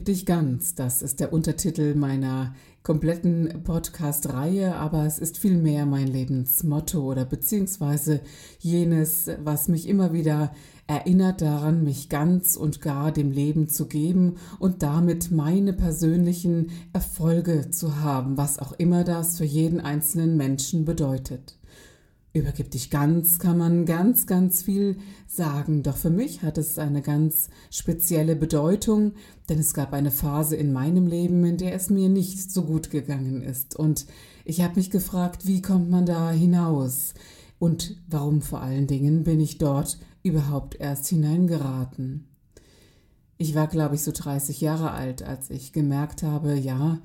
Gib dich ganz, das ist der Untertitel meiner kompletten Podcast-Reihe, aber es ist vielmehr mein Lebensmotto oder beziehungsweise jenes, was mich immer wieder erinnert daran, mich ganz und gar dem Leben zu geben und damit meine persönlichen Erfolge zu haben, was auch immer das für jeden einzelnen Menschen bedeutet. Übergib dich ganz, kann man ganz, ganz viel sagen. Doch für mich hat es eine ganz spezielle Bedeutung, denn es gab eine Phase in meinem Leben, in der es mir nicht so gut gegangen ist. Und ich habe mich gefragt, wie kommt man da hinaus? Und warum vor allen Dingen bin ich dort überhaupt erst hineingeraten? Ich war, glaube ich, so 30 Jahre alt, als ich gemerkt habe, ja,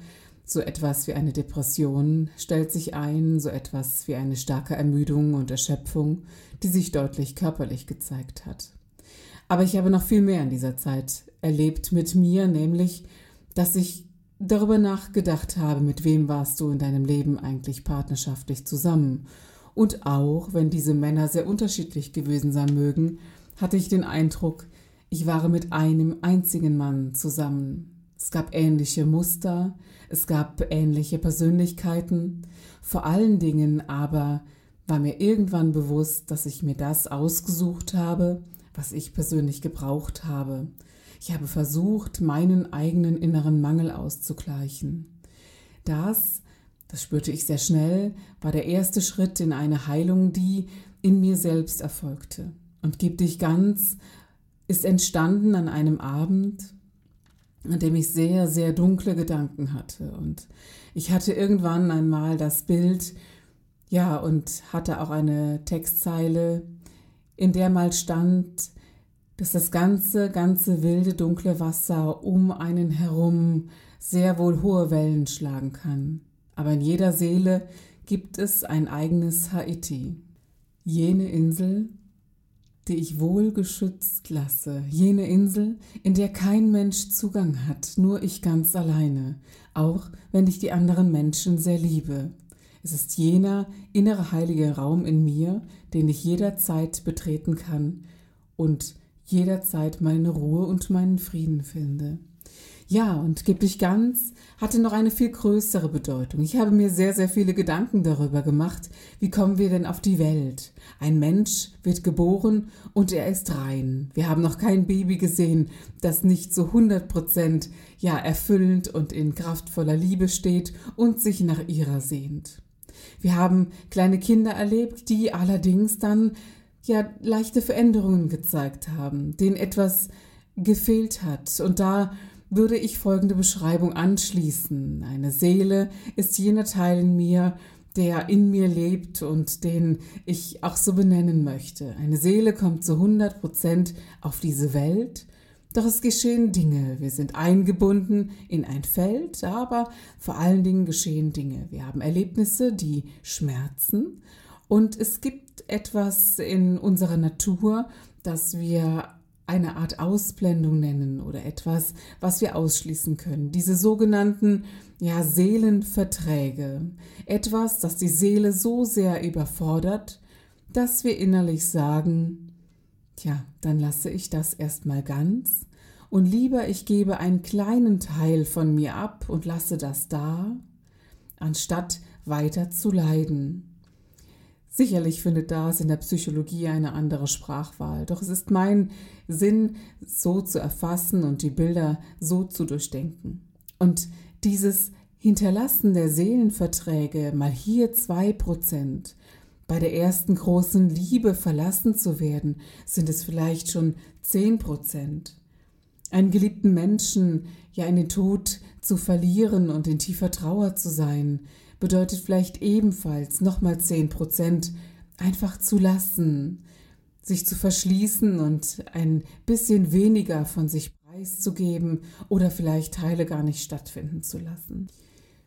so etwas wie eine Depression stellt sich ein, so etwas wie eine starke Ermüdung und Erschöpfung, die sich deutlich körperlich gezeigt hat. Aber ich habe noch viel mehr in dieser Zeit erlebt mit mir, nämlich, dass ich darüber nachgedacht habe, mit wem warst du in deinem Leben eigentlich partnerschaftlich zusammen. Und auch, wenn diese Männer sehr unterschiedlich gewesen sein mögen, hatte ich den Eindruck, ich war mit einem einzigen Mann zusammen. Es gab ähnliche Muster, es gab ähnliche Persönlichkeiten. Vor allen Dingen aber war mir irgendwann bewusst, dass ich mir das ausgesucht habe, was ich persönlich gebraucht habe. Ich habe versucht, meinen eigenen inneren Mangel auszugleichen. Das, das spürte ich sehr schnell, war der erste Schritt in eine Heilung, die in mir selbst erfolgte. Und gib dich ganz ist entstanden an einem Abend, an dem ich sehr, sehr dunkle Gedanken hatte. Und ich hatte irgendwann einmal das Bild, ja, und hatte auch eine Textzeile, in der mal stand, dass das ganze, ganze wilde, dunkle Wasser um einen herum sehr wohl hohe Wellen schlagen kann. Aber in jeder Seele gibt es ein eigenes Haiti. Jene Insel, die ich wohl geschützt lasse, jene Insel, in der kein Mensch Zugang hat, nur ich ganz alleine, auch wenn ich die anderen Menschen sehr liebe. Es ist jener innere heilige Raum in mir, den ich jederzeit betreten kann und jederzeit meine Ruhe und meinen Frieden finde. Ja, und gib dich ganz hatte noch eine viel größere Bedeutung. Ich habe mir sehr, sehr viele Gedanken darüber gemacht, wie kommen wir denn auf die Welt? Ein Mensch wird geboren und er ist rein. Wir haben noch kein Baby gesehen, das nicht so 100 Prozent, ja, erfüllend und in kraftvoller Liebe steht und sich nach ihrer sehnt. Wir haben kleine Kinder erlebt, die allerdings dann ja leichte Veränderungen gezeigt haben, denen etwas gefehlt hat und da würde ich folgende Beschreibung anschließen. Eine Seele ist jener Teil in mir, der in mir lebt und den ich auch so benennen möchte. Eine Seele kommt zu 100 Prozent auf diese Welt, doch es geschehen Dinge. Wir sind eingebunden in ein Feld, aber vor allen Dingen geschehen Dinge. Wir haben Erlebnisse, die schmerzen und es gibt etwas in unserer Natur, das wir eine Art Ausblendung nennen oder etwas, was wir ausschließen können. Diese sogenannten ja, Seelenverträge. Etwas, das die Seele so sehr überfordert, dass wir innerlich sagen, tja, dann lasse ich das erstmal ganz und lieber ich gebe einen kleinen Teil von mir ab und lasse das da, anstatt weiter zu leiden. Sicherlich findet das in der Psychologie eine andere Sprachwahl, doch es ist mein Sinn, so zu erfassen und die Bilder so zu durchdenken. Und dieses Hinterlassen der Seelenverträge, mal hier zwei Prozent, bei der ersten großen Liebe verlassen zu werden, sind es vielleicht schon zehn Prozent. Einen geliebten Menschen ja in den Tod zu verlieren und in tiefer Trauer zu sein, bedeutet vielleicht ebenfalls nochmal 10 Prozent einfach zu lassen, sich zu verschließen und ein bisschen weniger von sich preiszugeben oder vielleicht Teile gar nicht stattfinden zu lassen.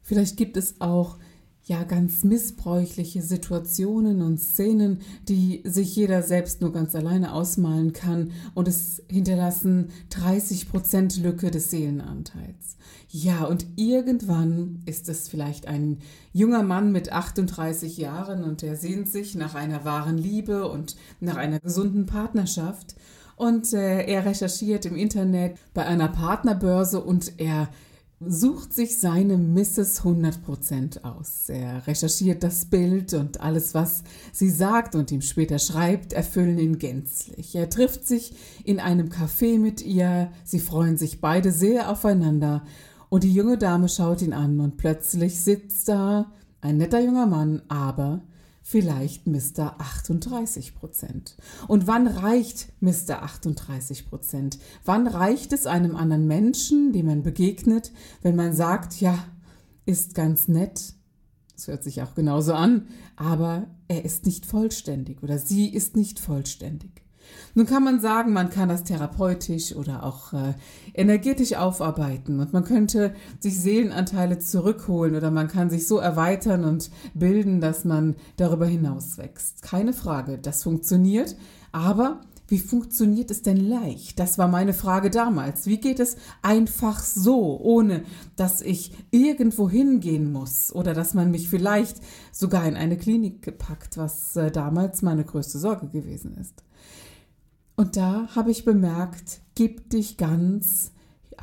Vielleicht gibt es auch ja ganz missbräuchliche Situationen und Szenen, die sich jeder selbst nur ganz alleine ausmalen kann und es hinterlassen 30% Lücke des Seelenanteils. Ja, und irgendwann ist es vielleicht ein junger Mann mit 38 Jahren und er sehnt sich nach einer wahren Liebe und nach einer gesunden Partnerschaft. Und äh, er recherchiert im Internet bei einer Partnerbörse und er sucht sich seine Mrs. 100% aus. Er recherchiert das Bild und alles, was sie sagt und ihm später schreibt, erfüllen ihn gänzlich. Er trifft sich in einem Café mit ihr, sie freuen sich beide sehr aufeinander und die junge Dame schaut ihn an und plötzlich sitzt da ein netter junger Mann, aber vielleicht Mr. 38 Prozent. Und wann reicht Mr. 38 Prozent? Wann reicht es einem anderen Menschen, dem man begegnet, wenn man sagt, ja, ist ganz nett, das hört sich auch genauso an, aber er ist nicht vollständig oder sie ist nicht vollständig. Nun kann man sagen, man kann das therapeutisch oder auch äh, energetisch aufarbeiten und man könnte sich Seelenanteile zurückholen oder man kann sich so erweitern und bilden, dass man darüber hinaus wächst. Keine Frage, das funktioniert, aber wie funktioniert es denn leicht? Das war meine Frage damals. Wie geht es einfach so, ohne dass ich irgendwo hingehen muss oder dass man mich vielleicht sogar in eine Klinik packt, was äh, damals meine größte Sorge gewesen ist? Und da habe ich bemerkt, gib dich ganz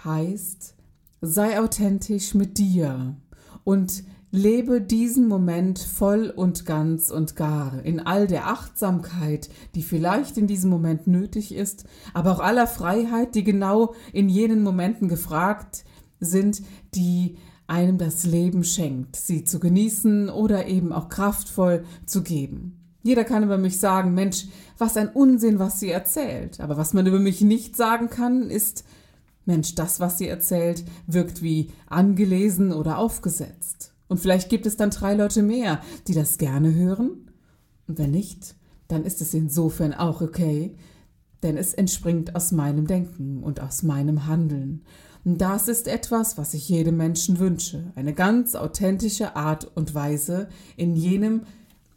heißt, sei authentisch mit dir und lebe diesen Moment voll und ganz und gar in all der Achtsamkeit, die vielleicht in diesem Moment nötig ist, aber auch aller Freiheit, die genau in jenen Momenten gefragt sind, die einem das Leben schenkt, sie zu genießen oder eben auch kraftvoll zu geben. Jeder kann über mich sagen, Mensch, was ein Unsinn, was sie erzählt. Aber was man über mich nicht sagen kann, ist, Mensch, das, was sie erzählt, wirkt wie angelesen oder aufgesetzt. Und vielleicht gibt es dann drei Leute mehr, die das gerne hören. Und wenn nicht, dann ist es insofern auch okay, denn es entspringt aus meinem Denken und aus meinem Handeln. Und das ist etwas, was ich jedem Menschen wünsche. Eine ganz authentische Art und Weise in jenem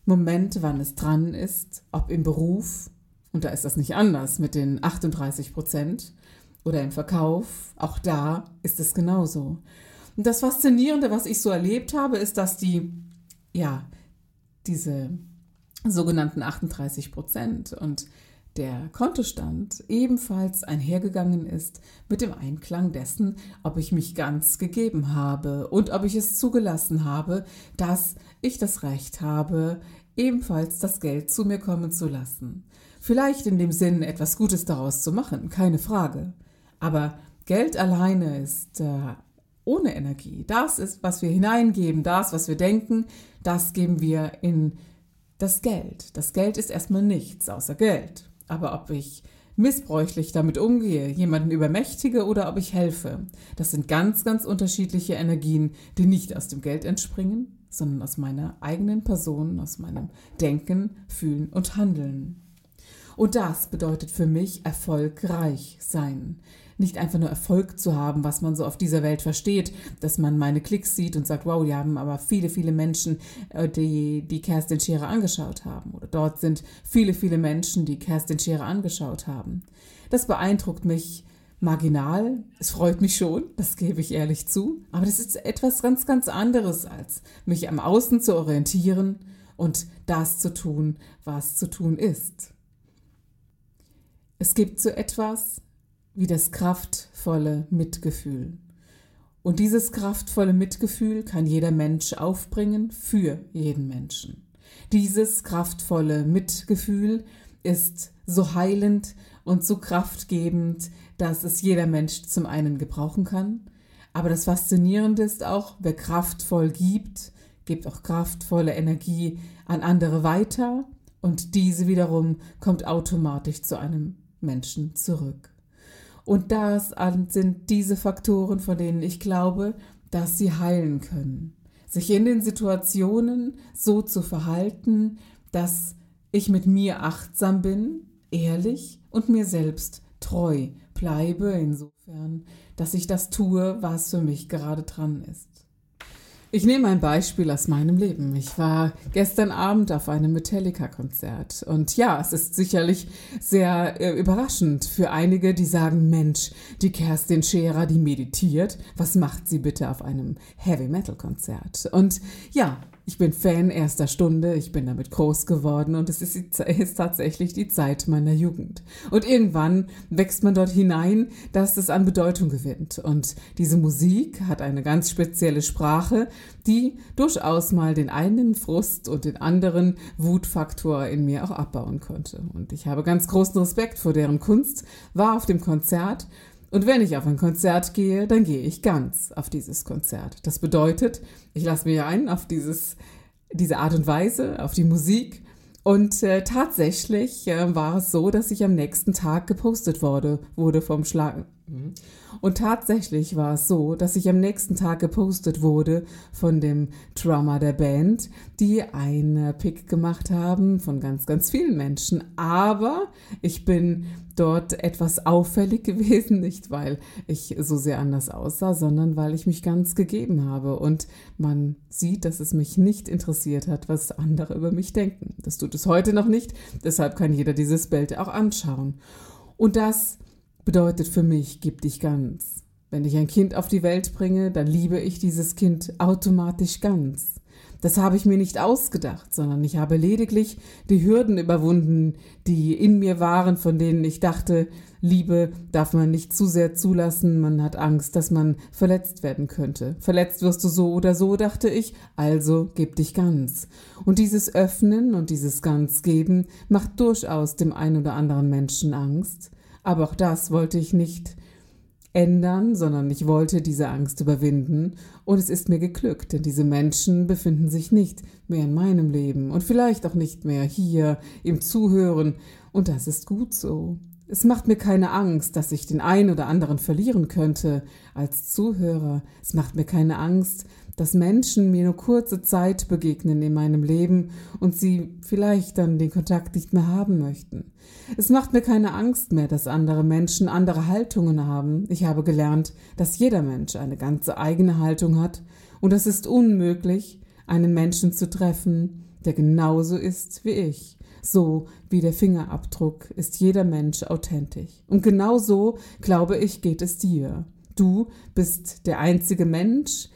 Moment, wann es dran ist, ob im Beruf, und da ist das nicht anders mit den 38 Prozent, oder im Verkauf, auch da ist es genauso. Und das Faszinierende, was ich so erlebt habe, ist, dass die, ja, diese sogenannten 38 Prozent und der Kontostand ebenfalls einhergegangen ist mit dem Einklang dessen, ob ich mich ganz gegeben habe und ob ich es zugelassen habe, dass ich das Recht habe, ebenfalls das Geld zu mir kommen zu lassen. Vielleicht in dem Sinn, etwas Gutes daraus zu machen, keine Frage. Aber Geld alleine ist äh, ohne Energie. Das ist, was wir hineingeben, das, was wir denken, das geben wir in das Geld. Das Geld ist erstmal nichts außer Geld. Aber ob ich missbräuchlich damit umgehe, jemanden übermächtige oder ob ich helfe, das sind ganz, ganz unterschiedliche Energien, die nicht aus dem Geld entspringen, sondern aus meiner eigenen Person, aus meinem Denken, Fühlen und Handeln. Und das bedeutet für mich erfolgreich sein. Nicht einfach nur Erfolg zu haben, was man so auf dieser Welt versteht, dass man meine Klicks sieht und sagt, wow, die haben aber viele, viele Menschen, äh, die die Kerstin Schere angeschaut haben. Oder dort sind viele, viele Menschen, die Kerstin Schere angeschaut haben. Das beeindruckt mich marginal. Es freut mich schon, das gebe ich ehrlich zu. Aber das ist etwas ganz, ganz anderes, als mich am Außen zu orientieren und das zu tun, was zu tun ist. Es gibt so etwas wie das kraftvolle Mitgefühl. Und dieses kraftvolle Mitgefühl kann jeder Mensch aufbringen für jeden Menschen. Dieses kraftvolle Mitgefühl ist so heilend und so kraftgebend, dass es jeder Mensch zum einen gebrauchen kann. Aber das Faszinierende ist auch, wer kraftvoll gibt, gibt auch kraftvolle Energie an andere weiter und diese wiederum kommt automatisch zu einem Menschen zurück. Und das sind diese Faktoren, von denen ich glaube, dass sie heilen können. Sich in den Situationen so zu verhalten, dass ich mit mir achtsam bin, ehrlich und mir selbst treu bleibe, insofern, dass ich das tue, was für mich gerade dran ist. Ich nehme ein Beispiel aus meinem Leben. Ich war gestern Abend auf einem Metallica-Konzert. Und ja, es ist sicherlich sehr äh, überraschend für einige, die sagen, Mensch, die Kerstin Scherer, die meditiert. Was macht sie bitte auf einem Heavy-Metal-Konzert? Und ja, ich bin Fan erster Stunde, ich bin damit groß geworden und es ist, ist, tatsächlich die Zeit meiner Jugend. Und irgendwann wächst man dort hinein, dass es an Bedeutung gewinnt. Und diese Musik hat eine ganz spezielle Sprache, die durchaus mal den einen Frust und den anderen Wutfaktor in mir auch abbauen konnte. Und ich habe ganz großen Respekt vor deren Kunst, war auf dem Konzert und wenn ich auf ein Konzert gehe, dann gehe ich ganz auf dieses Konzert. Das bedeutet, ich lasse mich ein auf dieses, diese Art und Weise, auf die Musik. Und äh, tatsächlich äh, war es so, dass ich am nächsten Tag gepostet wurde, wurde vom Schlag. Mhm. Und tatsächlich war es so, dass ich am nächsten Tag gepostet wurde von dem Drummer der Band, die einen Pick gemacht haben von ganz, ganz vielen Menschen. Aber ich bin dort etwas auffällig gewesen, nicht weil ich so sehr anders aussah, sondern weil ich mich ganz gegeben habe. Und man sieht, dass es mich nicht interessiert hat, was andere über mich denken. Das tut es heute noch nicht. Deshalb kann jeder dieses Bild auch anschauen. Und das bedeutet für mich, gib dich ganz. Wenn ich ein Kind auf die Welt bringe, dann liebe ich dieses Kind automatisch ganz. Das habe ich mir nicht ausgedacht, sondern ich habe lediglich die Hürden überwunden, die in mir waren, von denen ich dachte, Liebe darf man nicht zu sehr zulassen, man hat Angst, dass man verletzt werden könnte. Verletzt wirst du so oder so, dachte ich, also gib dich ganz. Und dieses Öffnen und dieses Ganzgeben macht durchaus dem einen oder anderen Menschen Angst. Aber auch das wollte ich nicht ändern, sondern ich wollte diese Angst überwinden und es ist mir geglückt, denn diese Menschen befinden sich nicht mehr in meinem Leben und vielleicht auch nicht mehr hier im Zuhören und das ist gut so. Es macht mir keine Angst, dass ich den einen oder anderen verlieren könnte als Zuhörer. Es macht mir keine Angst, dass Menschen mir nur kurze Zeit begegnen in meinem Leben und sie vielleicht dann den Kontakt nicht mehr haben möchten. Es macht mir keine Angst mehr, dass andere Menschen andere Haltungen haben. Ich habe gelernt, dass jeder Mensch eine ganze eigene Haltung hat und es ist unmöglich, einen Menschen zu treffen, der genauso ist wie ich. So wie der Fingerabdruck ist jeder Mensch authentisch. Und genau so, glaube ich, geht es dir. Du bist der einzige Mensch,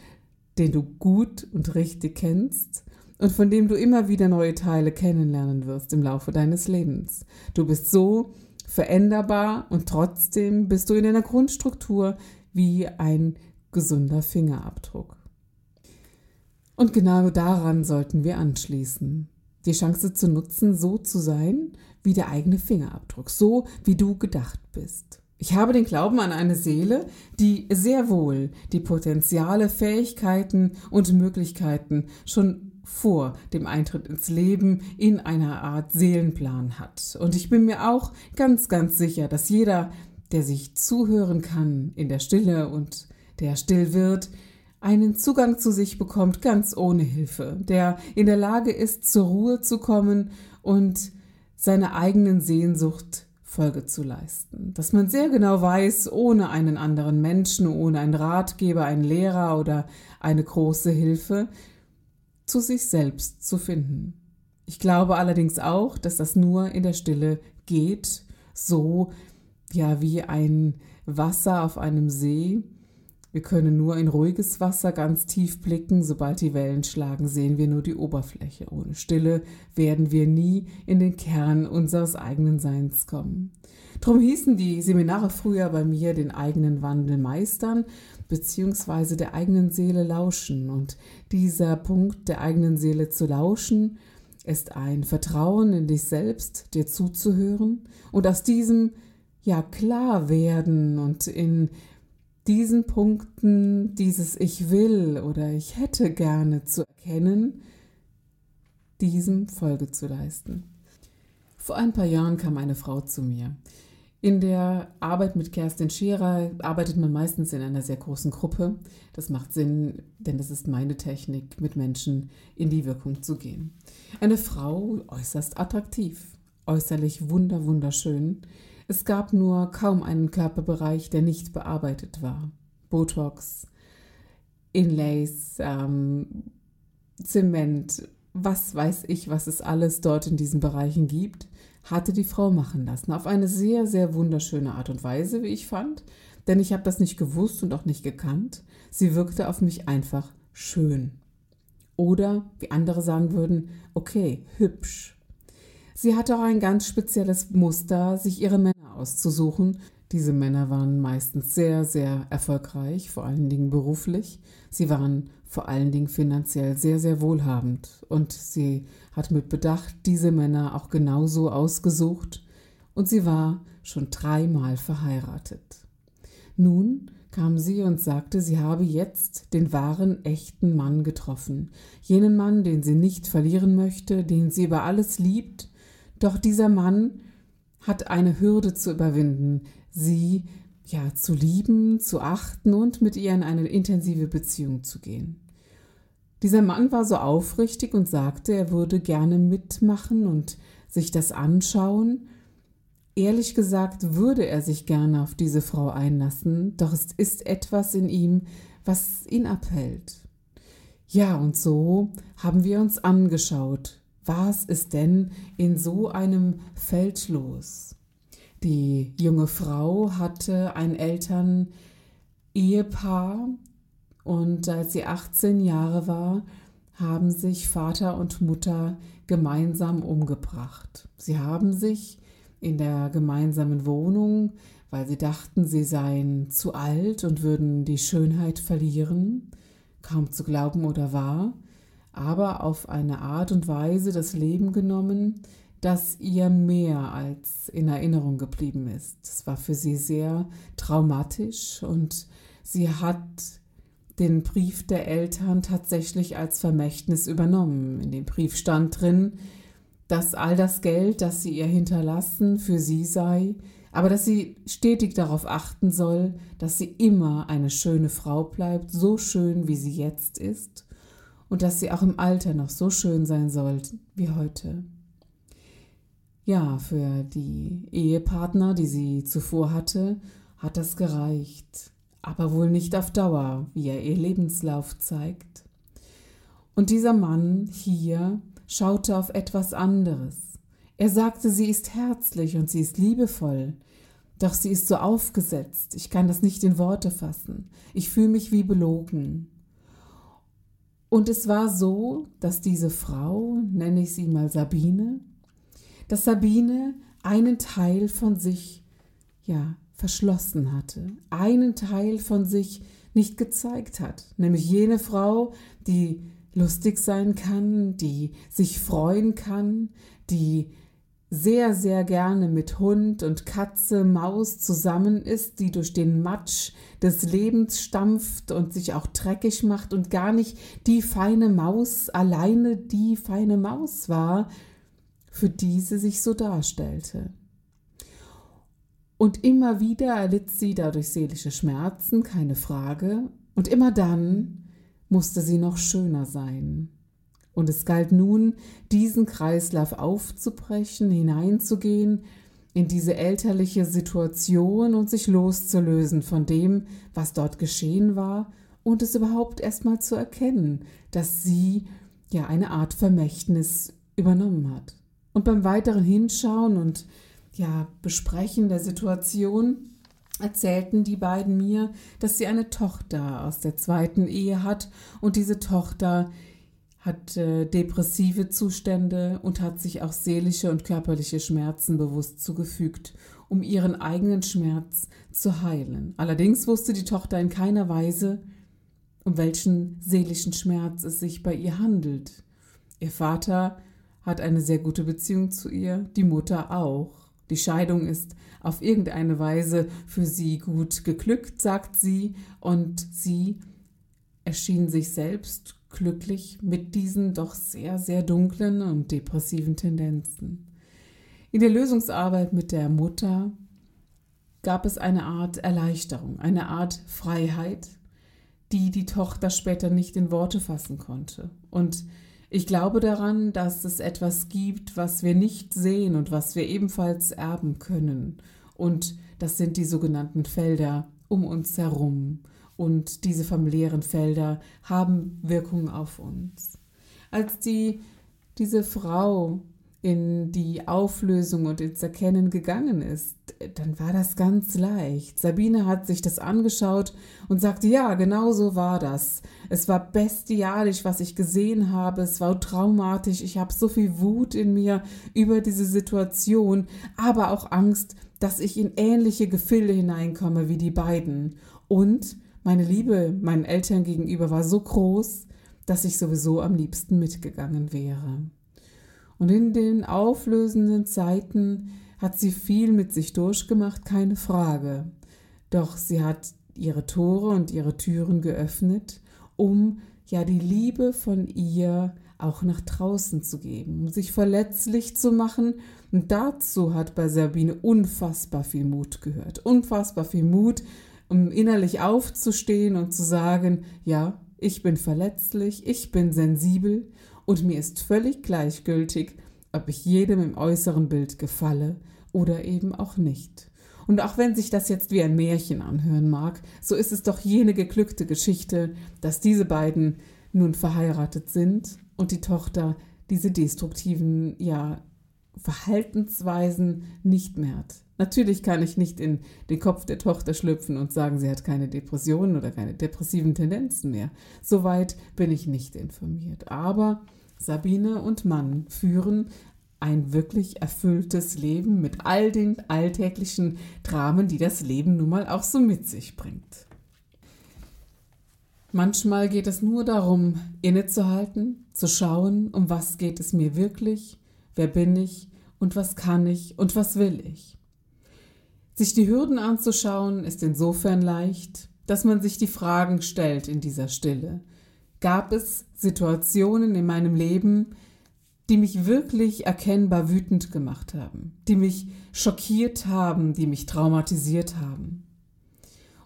den du gut und richtig kennst und von dem du immer wieder neue Teile kennenlernen wirst im Laufe deines Lebens. Du bist so veränderbar und trotzdem bist du in einer Grundstruktur wie ein gesunder Fingerabdruck. Und genau daran sollten wir anschließen. Die Chance zu nutzen, so zu sein wie der eigene Fingerabdruck, so wie du gedacht bist. Ich habe den Glauben an eine Seele, die sehr wohl die Potenziale, Fähigkeiten und Möglichkeiten schon vor dem Eintritt ins Leben in einer Art Seelenplan hat. Und ich bin mir auch ganz, ganz sicher, dass jeder, der sich zuhören kann in der Stille und der still wird, einen Zugang zu sich bekommt, ganz ohne Hilfe, der in der Lage ist, zur Ruhe zu kommen und seiner eigenen Sehnsucht Folge zu leisten. Dass man sehr genau weiß, ohne einen anderen Menschen, ohne einen Ratgeber, einen Lehrer oder eine große Hilfe, zu sich selbst zu finden. Ich glaube allerdings auch, dass das nur in der Stille geht, so ja wie ein Wasser auf einem See, wir können nur in ruhiges Wasser ganz tief blicken. Sobald die Wellen schlagen, sehen wir nur die Oberfläche. Ohne Stille werden wir nie in den Kern unseres eigenen Seins kommen. Drum hießen die Seminare früher bei mir den eigenen Wandel meistern, beziehungsweise der eigenen Seele lauschen. Und dieser Punkt der eigenen Seele zu lauschen, ist ein Vertrauen in dich selbst, dir zuzuhören und aus diesem ja klar werden und in diesen Punkten dieses Ich will oder ich hätte gerne zu erkennen, diesem Folge zu leisten. Vor ein paar Jahren kam eine Frau zu mir. In der Arbeit mit Kerstin Scherer arbeitet man meistens in einer sehr großen Gruppe. Das macht Sinn, denn das ist meine Technik, mit Menschen in die Wirkung zu gehen. Eine Frau äußerst attraktiv, äußerlich wunder wunderschön. Es gab nur kaum einen Körperbereich, der nicht bearbeitet war. Botox, Inlays, ähm, Zement, was weiß ich, was es alles dort in diesen Bereichen gibt, hatte die Frau machen lassen. Auf eine sehr, sehr wunderschöne Art und Weise, wie ich fand. Denn ich habe das nicht gewusst und auch nicht gekannt. Sie wirkte auf mich einfach schön. Oder, wie andere sagen würden, okay, hübsch. Sie hatte auch ein ganz spezielles Muster, sich ihre Männer auszusuchen, diese Männer waren meistens sehr, sehr erfolgreich, vor allen Dingen beruflich. Sie waren vor allen Dingen finanziell sehr, sehr wohlhabend. Und sie hat mit Bedacht diese Männer auch genauso ausgesucht. Und sie war schon dreimal verheiratet. Nun kam sie und sagte, sie habe jetzt den wahren, echten Mann getroffen. Jenen Mann, den sie nicht verlieren möchte, den sie über alles liebt. Doch dieser Mann hat eine Hürde zu überwinden, sie ja zu lieben, zu achten und mit ihr in eine intensive Beziehung zu gehen. Dieser Mann war so aufrichtig und sagte, er würde gerne mitmachen und sich das anschauen. Ehrlich gesagt würde er sich gerne auf diese Frau einlassen, doch es ist etwas in ihm, was ihn abhält. Ja, und so haben wir uns angeschaut, was ist denn in so einem Feld los? Die junge Frau hatte ein Eltern-Ehepaar und als sie 18 Jahre war, haben sich Vater und Mutter gemeinsam umgebracht. Sie haben sich in der gemeinsamen Wohnung, weil sie dachten, sie seien zu alt und würden die Schönheit verlieren, kaum zu glauben oder wahr, aber auf eine Art und Weise das Leben genommen, das ihr mehr als in Erinnerung geblieben ist. Es war für sie sehr traumatisch und sie hat den Brief der Eltern tatsächlich als Vermächtnis übernommen. In dem Brief stand drin, dass all das Geld, das sie ihr hinterlassen, für sie sei, aber dass sie stetig darauf achten soll, dass sie immer eine schöne Frau bleibt, so schön wie sie jetzt ist, und dass sie auch im Alter noch so schön sein soll wie heute. Ja, für die Ehepartner, die sie zuvor hatte, hat das gereicht, aber wohl nicht auf Dauer, wie er ihr Lebenslauf zeigt. Und dieser Mann hier schaute auf etwas anderes. Er sagte, sie ist herzlich und sie ist liebevoll, doch sie ist so aufgesetzt, ich kann das nicht in Worte fassen, ich fühle mich wie belogen. Und es war so, dass diese Frau, nenne ich sie mal Sabine, dass Sabine einen Teil von sich ja verschlossen hatte, einen Teil von sich nicht gezeigt hat, nämlich jene Frau, die lustig sein kann, die sich freuen kann, die sehr, sehr gerne mit Hund und Katze, Maus zusammen ist, die durch den Matsch des Lebens stampft und sich auch dreckig macht und gar nicht die feine Maus alleine die feine Maus war, für diese sich so darstellte. Und immer wieder erlitt sie dadurch seelische Schmerzen, keine Frage, und immer dann musste sie noch schöner sein. Und es galt nun, diesen Kreislauf aufzubrechen, hineinzugehen in diese elterliche Situation und sich loszulösen von dem, was dort geschehen war und es überhaupt erstmal zu erkennen, dass sie ja eine Art Vermächtnis übernommen hat. Und beim weiteren Hinschauen und ja, Besprechen der Situation erzählten die beiden mir, dass sie eine Tochter aus der zweiten Ehe hat und diese Tochter hat äh, depressive Zustände und hat sich auch seelische und körperliche Schmerzen bewusst zugefügt, um ihren eigenen Schmerz zu heilen. Allerdings wusste die Tochter in keiner Weise, um welchen seelischen Schmerz es sich bei ihr handelt. Ihr Vater hat eine sehr gute Beziehung zu ihr, die Mutter auch. Die Scheidung ist auf irgendeine Weise für sie gut geglückt, sagt sie, und sie erschien sich selbst glücklich mit diesen doch sehr, sehr dunklen und depressiven Tendenzen. In der Lösungsarbeit mit der Mutter gab es eine Art Erleichterung, eine Art Freiheit, die die Tochter später nicht in Worte fassen konnte. Und Ich glaube daran, dass es etwas gibt, was wir nicht sehen und was wir ebenfalls erben können. Und das sind die sogenannten Felder um uns herum. Und diese familiären Felder haben Wirkung auf uns. Als die, diese Frau in die Auflösung und ins Erkennen gegangen ist, dann war das ganz leicht. Sabine hat sich das angeschaut und sagte, ja, genau so war das. Es war bestialisch, was ich gesehen habe. Es war traumatisch. Ich habe so viel Wut in mir über diese Situation, aber auch Angst, dass ich in ähnliche Gefilde hineinkomme wie die beiden. Und meine Liebe meinen Eltern gegenüber war so groß, dass ich sowieso am liebsten mitgegangen wäre. Und in den auflösenden Zeiten hat sie viel mit sich durchgemacht, keine Frage. Doch sie hat ihre Tore und ihre Türen geöffnet, um ja die Liebe von ihr auch nach draußen zu geben, um sich verletzlich zu machen. Und dazu hat bei Sabine unfassbar viel Mut gehört. Unfassbar viel Mut, um innerlich aufzustehen und zu sagen, ja, ich bin verletzlich, ich bin sensibel und mir ist völlig gleichgültig, ob ich jedem im äußeren Bild gefalle oder eben auch nicht. Und auch wenn sich das jetzt wie ein Märchen anhören mag, so ist es doch jene geglückte Geschichte, dass diese beiden nun verheiratet sind und die Tochter diese destruktiven, ja, Verhaltensweisen nicht mehr hat. Natürlich kann ich nicht in den Kopf der Tochter schlüpfen und sagen, sie hat keine Depressionen oder keine depressiven Tendenzen mehr. Soweit bin ich nicht informiert. Aber Sabine und Mann führen ein wirklich erfülltes Leben mit all den alltäglichen Dramen, die das Leben nun mal auch so mit sich bringt. Manchmal geht es nur darum, innezuhalten, zu schauen, um was geht es mir wirklich, wer bin ich und was kann ich und was will ich. Sich die Hürden anzuschauen ist insofern leicht, dass man sich die Fragen stellt in dieser Stille. Gab es Situationen in meinem Leben, die mich wirklich erkennbar wütend gemacht haben, die mich schockiert haben, die mich traumatisiert haben?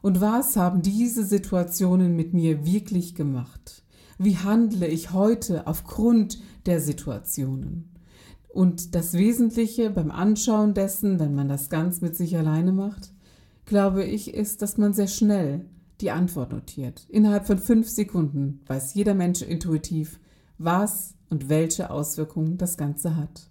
Und was haben diese Situationen mit mir wirklich gemacht? Wie handle ich heute aufgrund der Situationen? Und das Wesentliche beim Anschauen dessen, wenn man das ganz mit sich alleine macht, glaube ich, ist, dass man sehr schnell die Antwort notiert. Innerhalb von fünf Sekunden weiß jeder Mensch intuitiv, was und welche Auswirkungen das Ganze hat.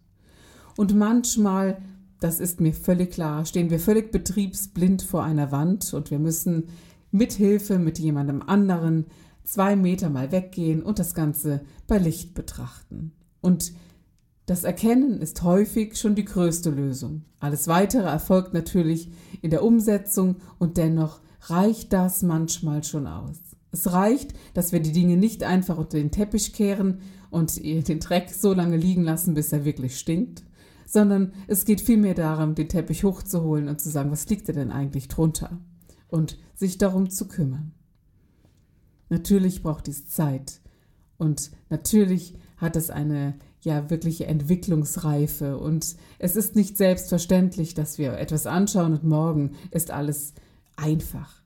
Und manchmal, das ist mir völlig klar, stehen wir völlig betriebsblind vor einer Wand und wir müssen mit Hilfe mit jemandem anderen zwei Meter mal weggehen und das Ganze bei Licht betrachten. Und das Erkennen ist häufig schon die größte Lösung. Alles Weitere erfolgt natürlich in der Umsetzung und dennoch reicht das manchmal schon aus. Es reicht, dass wir die Dinge nicht einfach unter den Teppich kehren und den Dreck so lange liegen lassen, bis er wirklich stinkt, sondern es geht vielmehr darum, den Teppich hochzuholen und zu sagen, was liegt denn eigentlich drunter und sich darum zu kümmern. Natürlich braucht dies Zeit und natürlich hat es eine ja wirkliche Entwicklungsreife. Und es ist nicht selbstverständlich, dass wir etwas anschauen und morgen ist alles einfach.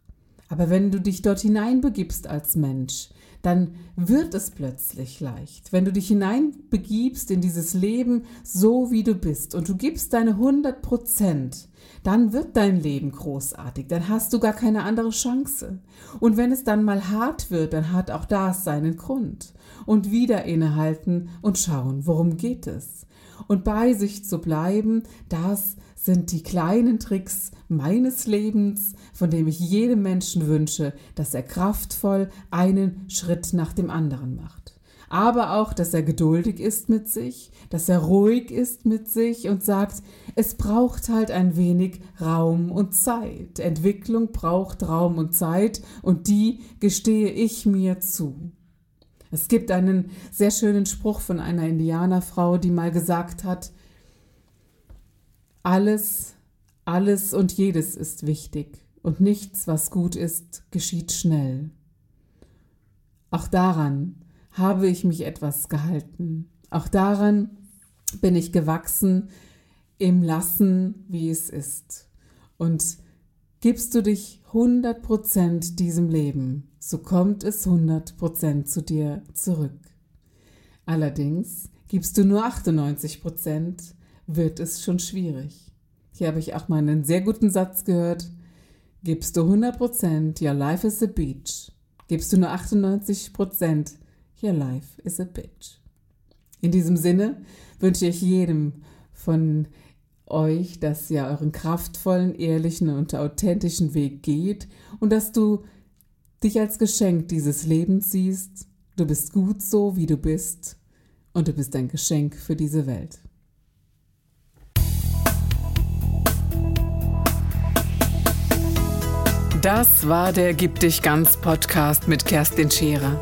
Aber wenn du dich dort hineinbegibst als Mensch, dann wird es plötzlich leicht. Wenn du dich hineinbegibst in dieses Leben so, wie du bist und du gibst deine 100 Prozent, dann wird dein Leben großartig, dann hast du gar keine andere Chance. Und wenn es dann mal hart wird, dann hat auch das seinen Grund. Und wieder innehalten und schauen, worum geht es. Und bei sich zu bleiben, das sind die kleinen Tricks meines Lebens, von dem ich jedem Menschen wünsche, dass er kraftvoll einen Schritt nach dem anderen macht aber auch, dass er geduldig ist mit sich, dass er ruhig ist mit sich und sagt, es braucht halt ein wenig Raum und Zeit. Entwicklung braucht Raum und Zeit und die gestehe ich mir zu. Es gibt einen sehr schönen Spruch von einer Indianerfrau, die mal gesagt hat, alles, alles und jedes ist wichtig und nichts, was gut ist, geschieht schnell. Auch daran habe ich mich etwas gehalten. Auch daran bin ich gewachsen im Lassen, wie es ist. Und gibst du dich 100% diesem Leben, so kommt es 100% zu dir zurück. Allerdings gibst du nur 98 Prozent, wird es schon schwierig. Hier habe ich auch mal einen sehr guten Satz gehört. Gibst du 100 Prozent, your life is a beach. Gibst du nur 98 Prozent, your life is a bitch. In diesem Sinne wünsche ich jedem von euch, dass ihr euren kraftvollen, ehrlichen und authentischen Weg geht und dass du dich als Geschenk dieses Lebens siehst. Du bist gut so, wie du bist und du bist ein Geschenk für diese Welt. Das war der Gib dich ganz Podcast mit Kerstin Scherer.